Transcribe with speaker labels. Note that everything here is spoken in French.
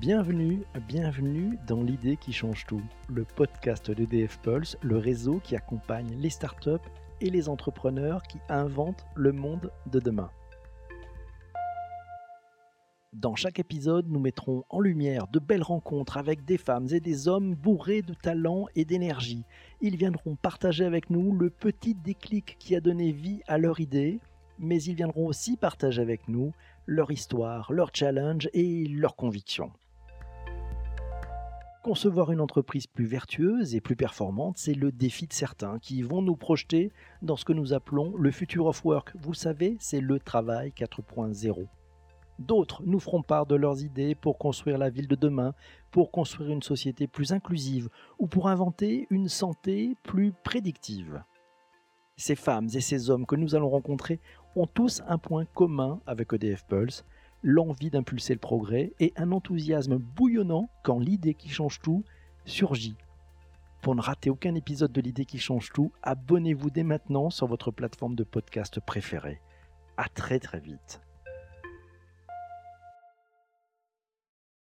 Speaker 1: Bienvenue, bienvenue dans l'idée qui change tout, le podcast d'EDF Pulse, le réseau qui accompagne les startups et les entrepreneurs qui inventent le monde de demain. Dans chaque épisode, nous mettrons en lumière de belles rencontres avec des femmes et des hommes bourrés de talent et d'énergie. Ils viendront partager avec nous le petit déclic qui a donné vie à leur idée, mais ils viendront aussi partager avec nous leur histoire, leur challenge et leurs convictions. Concevoir une entreprise plus vertueuse et plus performante, c'est le défi de certains qui vont nous projeter dans ce que nous appelons le future of work. Vous savez, c'est le travail 4.0. D'autres nous feront part de leurs idées pour construire la ville de demain, pour construire une société plus inclusive ou pour inventer une santé plus prédictive. Ces femmes et ces hommes que nous allons rencontrer ont tous un point commun avec EDF Pulse, l'envie d'impulser le progrès et un enthousiasme bouillonnant quand l'idée qui change tout surgit. Pour ne rater aucun épisode de l'idée qui change tout, abonnez-vous dès maintenant sur votre plateforme de podcast préférée. À très très vite.